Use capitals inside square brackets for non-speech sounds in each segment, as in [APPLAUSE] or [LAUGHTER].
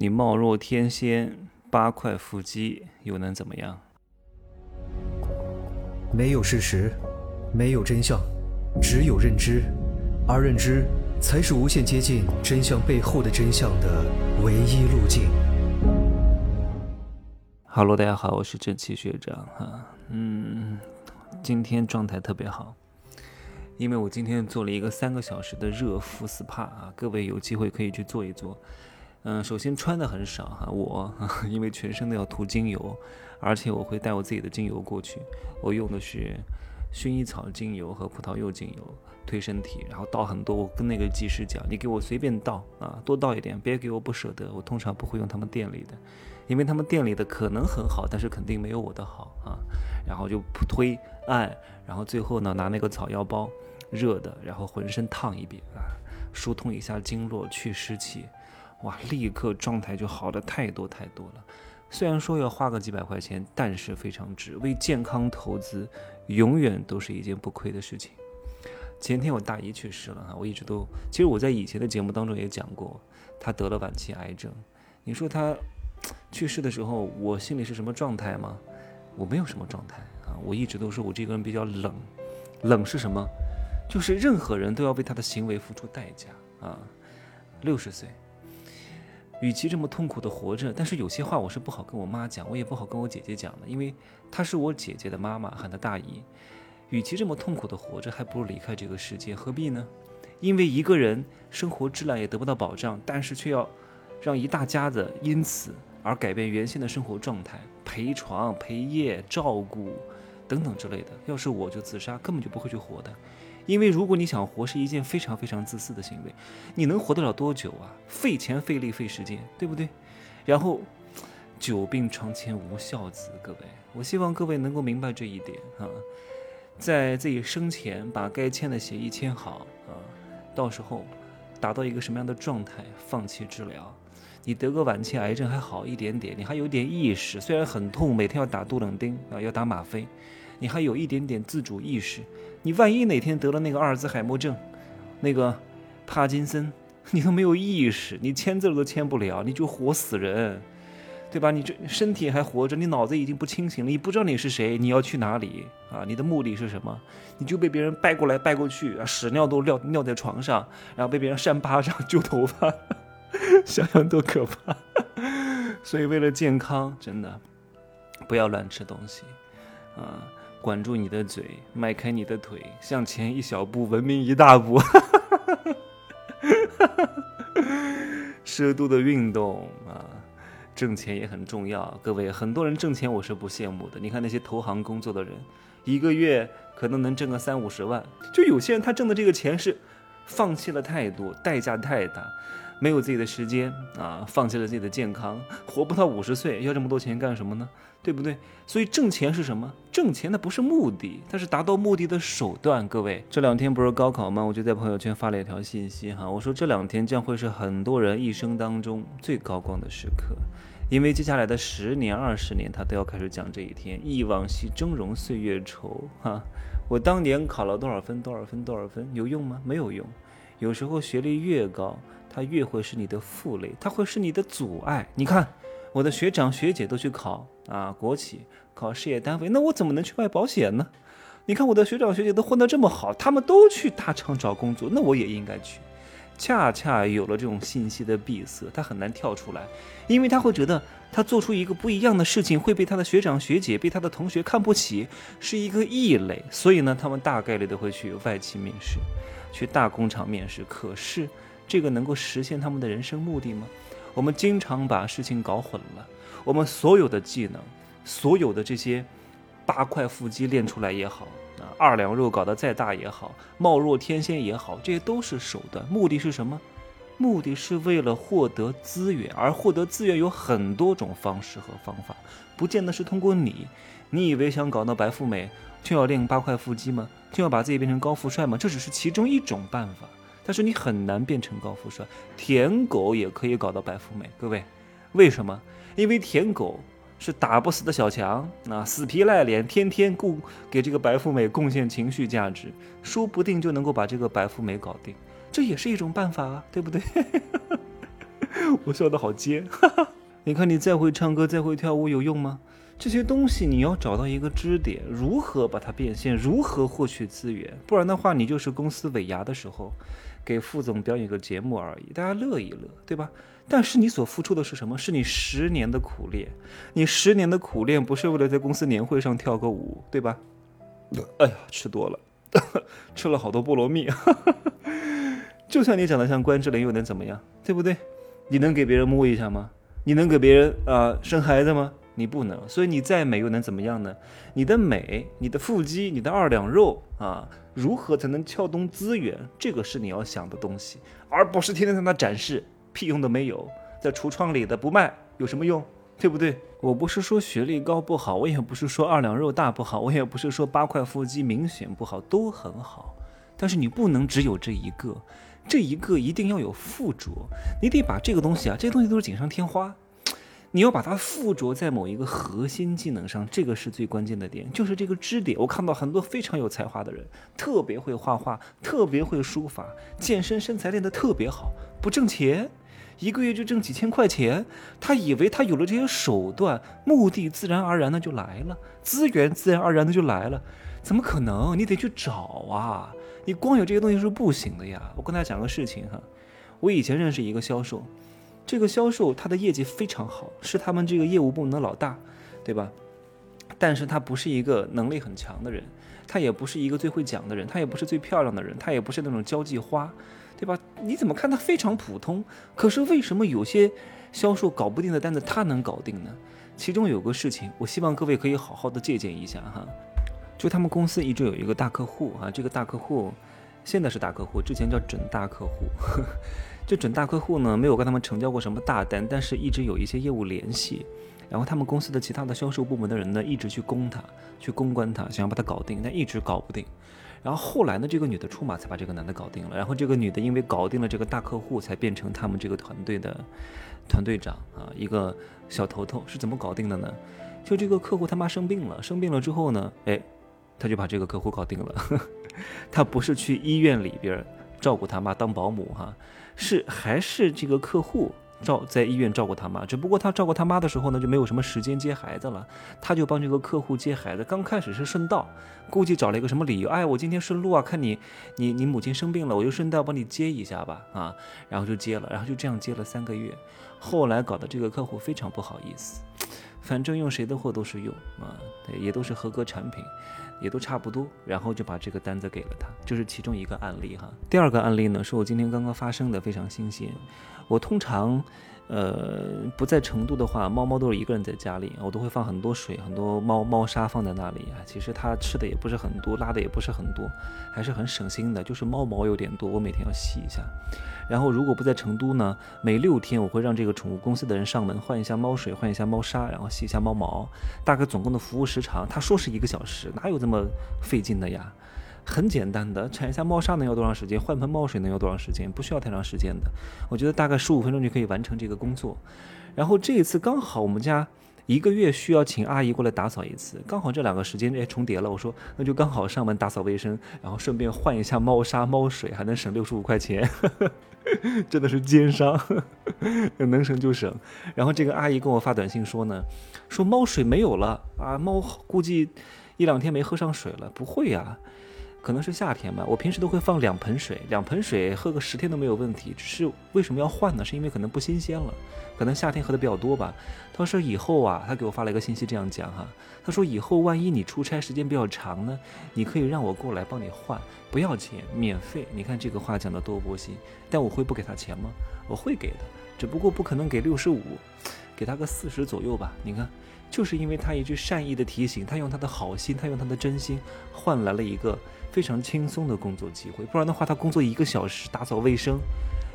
你貌若天仙，八块腹肌又能怎么样？没有事实，没有真相，只有认知，而认知才是无限接近真相背后的真相的唯一路径。Hello，大家好，我是正气学长哈，嗯，今天状态特别好，因为我今天做了一个三个小时的热敷 SPA 啊，各位有机会可以去做一做。嗯，首先穿的很少哈，我 [LAUGHS] 因为全身都要涂精油，而且我会带我自己的精油过去。我用的是薰衣草精油和葡萄柚精油推身体，然后倒很多。我跟那个技师讲，你给我随便倒啊，多倒一点，别给我不舍得。我通常不会用他们店里的，因为他们店里的可能很好，但是肯定没有我的好啊。然后就推按，然后最后呢拿那个草药包热的，然后浑身烫一遍啊，疏通一下经络，去湿气。哇，立刻状态就好的太多太多了。虽然说要花个几百块钱，但是非常值。为健康投资，永远都是一件不亏的事情。前天我大姨去世了哈，我一直都，其实我在以前的节目当中也讲过，她得了晚期癌症。你说她去世的时候，我心里是什么状态吗？我没有什么状态啊，我一直都说我这个人比较冷。冷是什么？就是任何人都要为他的行为付出代价啊。六十岁。与其这么痛苦的活着，但是有些话我是不好跟我妈讲，我也不好跟我姐姐讲的，因为她是我姐姐的妈妈，喊她大姨。与其这么痛苦的活着，还不如离开这个世界，何必呢？因为一个人生活质量也得不到保障，但是却要让一大家子因此而改变原先的生活状态，陪床、陪夜、照顾等等之类的。要是我就自杀，根本就不会去活的。因为如果你想活，是一件非常非常自私的行为，你能活得了多久啊？费钱费力费时间，对不对？然后，久病床前无孝子，各位，我希望各位能够明白这一点啊，在自己生前把该签的协议签好啊，到时候达到一个什么样的状态，放弃治疗，你得个晚期癌症还好一点点，你还有点意识，虽然很痛，每天要打杜冷丁啊，要打吗啡。你还有一点点自主意识，你万一哪天得了那个阿尔兹海默症，那个帕金森，[LAUGHS] 你都没有意识，你签字都签不了，你就活死人，对吧？你这身体还活着，你脑子已经不清醒了，你不知道你是谁，你要去哪里啊？你的目的是什么？你就被别人掰过来掰过去啊，屎尿都尿尿在床上，然后被别人扇巴掌、揪头发，[LAUGHS] 想想多可怕！[LAUGHS] 所以为了健康，真的不要乱吃东西啊。管住你的嘴，迈开你的腿，向前一小步，文明一大步。[LAUGHS] 适度的运动啊，挣钱也很重要。各位，很多人挣钱我是不羡慕的。你看那些投行工作的人，一个月可能能挣个三五十万。就有些人他挣的这个钱是放弃了太多，代价太大。没有自己的时间啊，放弃了自己的健康，活不到五十岁，要这么多钱干什么呢？对不对？所以挣钱是什么？挣钱那不是目的，它是达到目的的手段。各位，这两天不是高考吗？我就在朋友圈发了一条信息哈，我说这两天将会是很多人一生当中最高光的时刻，因为接下来的十年、二十年，他都要开始讲这一天。忆往昔峥嵘岁月稠哈，我当年考了多少分？多少分？多少分？有用吗？没有用。有时候学历越高。它越会是你的负累，它会是你的阻碍。你看，我的学长学姐都去考啊国企，考事业单位，那我怎么能去卖保险呢？你看我的学长学姐都混得这么好，他们都去大厂找工作，那我也应该去。恰恰有了这种信息的闭塞，他很难跳出来，因为他会觉得他做出一个不一样的事情会被他的学长学姐、被他的同学看不起，是一个异类。所以呢，他们大概率都会去外企面试，去大工厂面试。可是。这个能够实现他们的人生目的吗？我们经常把事情搞混了。我们所有的技能，所有的这些八块腹肌练出来也好，啊，二两肉搞得再大也好，貌若天仙也好，这些都是手段。目的是什么？目的是为了获得资源，而获得资源有很多种方式和方法，不见得是通过你。你以为想搞到白富美就要练八块腹肌吗？就要把自己变成高富帅吗？这只是其中一种办法。但是你很难变成高富帅，舔狗也可以搞到白富美。各位，为什么？因为舔狗是打不死的小强，啊，死皮赖脸，天天供给这个白富美贡献情绪价值，说不定就能够把这个白富美搞定。这也是一种办法啊，对不对？我笑得好尖。你看，你再会唱歌，再会跳舞，有用吗？这些东西你要找到一个支点，如何把它变现，如何获取资源，不然的话，你就是公司尾牙的时候，给副总表演个节目而已，大家乐一乐，对吧？但是你所付出的是什么？是你十年的苦练，你十年的苦练不是为了在公司年会上跳个舞，对吧？哎呀，吃多了，吃了好多菠萝蜜。[LAUGHS] 就算你长得像关之琳，又能怎么样？对不对？你能给别人摸一下吗？你能给别人啊生孩子吗？你不能。所以你再美又能怎么样呢？你的美，你的腹肌，你的二两肉啊，如何才能撬动资源？这个是你要想的东西，而不是天天在那展示，屁用都没有。在橱窗里的不卖有什么用？对不对？我不是说学历高不好，我也不是说二两肉大不好，我也不是说八块腹肌明显不好，都很好。但是你不能只有这一个。这一个一定要有附着，你得把这个东西啊，这些东西都是锦上添花，你要把它附着在某一个核心技能上，这个是最关键的点，就是这个支点。我看到很多非常有才华的人，特别会画画，特别会书法，健身身材练得特别好，不挣钱，一个月就挣几千块钱，他以为他有了这些手段，目的自然而然的就来了，资源自然而然的就来了，怎么可能？你得去找啊。你光有这些东西是不行的呀！我跟大家讲个事情哈，我以前认识一个销售，这个销售他的业绩非常好，是他们这个业务部门的老大，对吧？但是他不是一个能力很强的人，他也不是一个最会讲的人，他也不是最漂亮的人，他也不是那种交际花，对吧？你怎么看他非常普通？可是为什么有些销售搞不定的单子他能搞定呢？其中有个事情，我希望各位可以好好的借鉴一下哈。就他们公司一直有一个大客户啊，这个大客户现在是大客户，之前叫准大客户。[LAUGHS] 这准大客户呢，没有跟他们成交过什么大单，但是一直有一些业务联系。然后他们公司的其他的销售部门的人呢，一直去攻他，去公关他，想要把他搞定，但一直搞不定。然后后来呢，这个女的出马才把这个男的搞定了。然后这个女的因为搞定了这个大客户，才变成他们这个团队的团队长啊，一个小头头。是怎么搞定的呢？就这个客户他妈生病了，生病了之后呢，哎。他就把这个客户搞定了，[LAUGHS] 他不是去医院里边照顾他妈当保姆哈，是还是这个客户照在医院照顾他妈，只不过他照顾他妈的时候呢就没有什么时间接孩子了，他就帮这个客户接孩子。刚开始是顺道，估计找了一个什么理由，哎，我今天顺路啊，看你你你母亲生病了，我就顺道帮你接一下吧啊，然后就接了，然后就这样接了三个月，后来搞得这个客户非常不好意思，反正用谁的货都是用啊，也都是合格产品。也都差不多，然后就把这个单子给了他，这是其中一个案例哈。第二个案例呢，是我今天刚刚发生的，非常新鲜。我通常。呃，不在成都的话，猫猫都是一个人在家里，我都会放很多水，很多猫猫砂放在那里啊。其实它吃的也不是很多，拉的也不是很多，还是很省心的。就是猫毛有点多，我每天要洗一下。然后如果不在成都呢，每六天我会让这个宠物公司的人上门换一下猫水，换一下猫砂，然后洗一下猫毛。大概总共的服务时长，他说是一个小时，哪有这么费劲的呀？很简单的，铲一下猫砂能要多长时间？换盆猫水能要多长时间？不需要太长时间的，我觉得大概十五分钟就可以完成这个工作。然后这一次刚好我们家一个月需要请阿姨过来打扫一次，刚好这两个时间哎重叠了，我说那就刚好上门打扫卫生，然后顺便换一下猫砂、猫水，还能省六十五块钱，真的是奸商，能省就省。然后这个阿姨跟我发短信说呢，说猫水没有了啊，猫估计一两天没喝上水了。不会呀。可能是夏天吧，我平时都会放两盆水，两盆水喝个十天都没有问题。只是为什么要换呢？是因为可能不新鲜了，可能夏天喝的比较多吧。他说以后啊，他给我发了一个信息，这样讲哈，他说以后万一你出差时间比较长呢，你可以让我过来帮你换，不要钱，免费。你看这个话讲的多窝心，但我会不给他钱吗？我会给的，只不过不可能给六十五，给他个四十左右吧。你看，就是因为他一句善意的提醒，他用他的好心，他用他的真心换来了一个。非常轻松的工作机会，不然的话，他工作一个小时打扫卫生，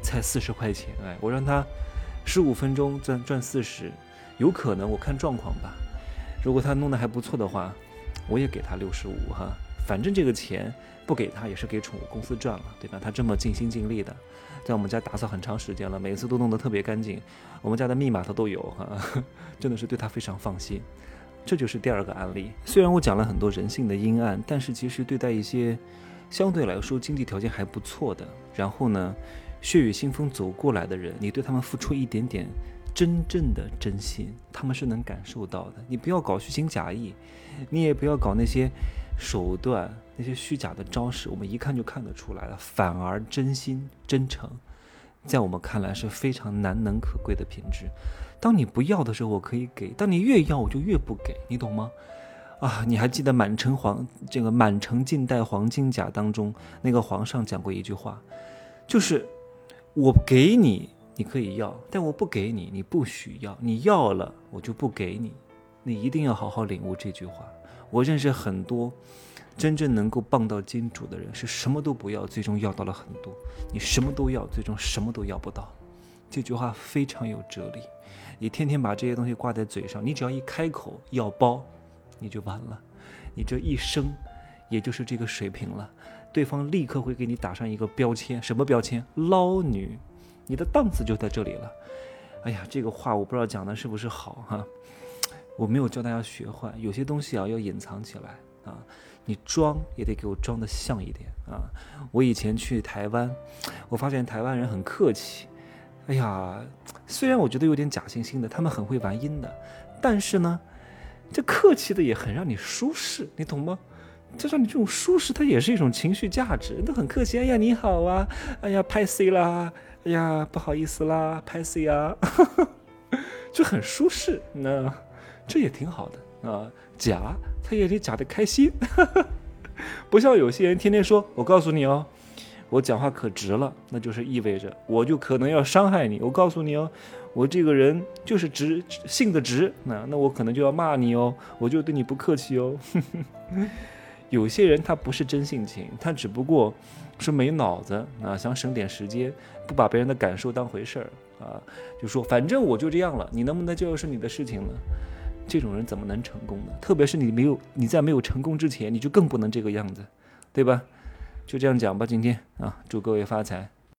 才四十块钱。哎，我让他十五分钟赚赚四十，有可能我看状况吧。如果他弄得还不错的话，我也给他六十五哈。反正这个钱不给他也是给宠物公司赚了，对吧？他这么尽心尽力的，在我们家打扫很长时间了，每次都弄得特别干净，我们家的密码他都有哈，[LAUGHS] 真的是对他非常放心。这就是第二个案例。虽然我讲了很多人性的阴暗，但是其实对待一些相对来说经济条件还不错的，然后呢，血雨腥风走过来的人，你对他们付出一点点真正的真心，他们是能感受到的。你不要搞虚情假意，你也不要搞那些手段、那些虚假的招式，我们一看就看得出来了。反而真心真诚，在我们看来是非常难能可贵的品质。当你不要的时候，我可以给；当你越要，我就越不给，你懂吗？啊，你还记得满城黄这个满城尽带黄金甲当中那个皇上讲过一句话，就是我给你，你可以要，但我不给你，你不许要。你要了，我就不给你。你一定要好好领悟这句话。我认识很多真正能够傍到金主的人，是什么都不要，最终要到了很多。你什么都要，最终什么都要不到。这句话非常有哲理。你天天把这些东西挂在嘴上，你只要一开口要包。你就完了，你这一生，也就是这个水平了。对方立刻会给你打上一个标签，什么标签？捞女，你的档次就在这里了。哎呀，这个话我不知道讲的是不是好哈。我没有教大家学坏，有些东西啊要隐藏起来啊。你装也得给我装的像一点啊。我以前去台湾，我发现台湾人很客气。哎呀，虽然我觉得有点假惺惺的，他们很会玩阴的，但是呢。这客气的也很让你舒适，你懂吗？就像你这种舒适，它也是一种情绪价值，都很客气。哎呀，你好啊，哎呀，拍 C 啦，哎呀，不好意思啦，拍 C 啊，[LAUGHS] 就很舒适。那这也挺好的啊，假他也得假的开心，[LAUGHS] 不像有些人天天说，我告诉你哦。我讲话可直了，那就是意味着我就可能要伤害你。我告诉你哦，我这个人就是直性子直，那那我可能就要骂你哦，我就对你不客气哦。[LAUGHS] 有些人他不是真性情，他只不过是没脑子啊，想省点时间，不把别人的感受当回事儿啊，就说反正我就这样了，你能不能就是你的事情呢？这种人怎么能成功呢？特别是你没有你在没有成功之前，你就更不能这个样子，对吧？就这样讲吧，今天啊，祝各位发财。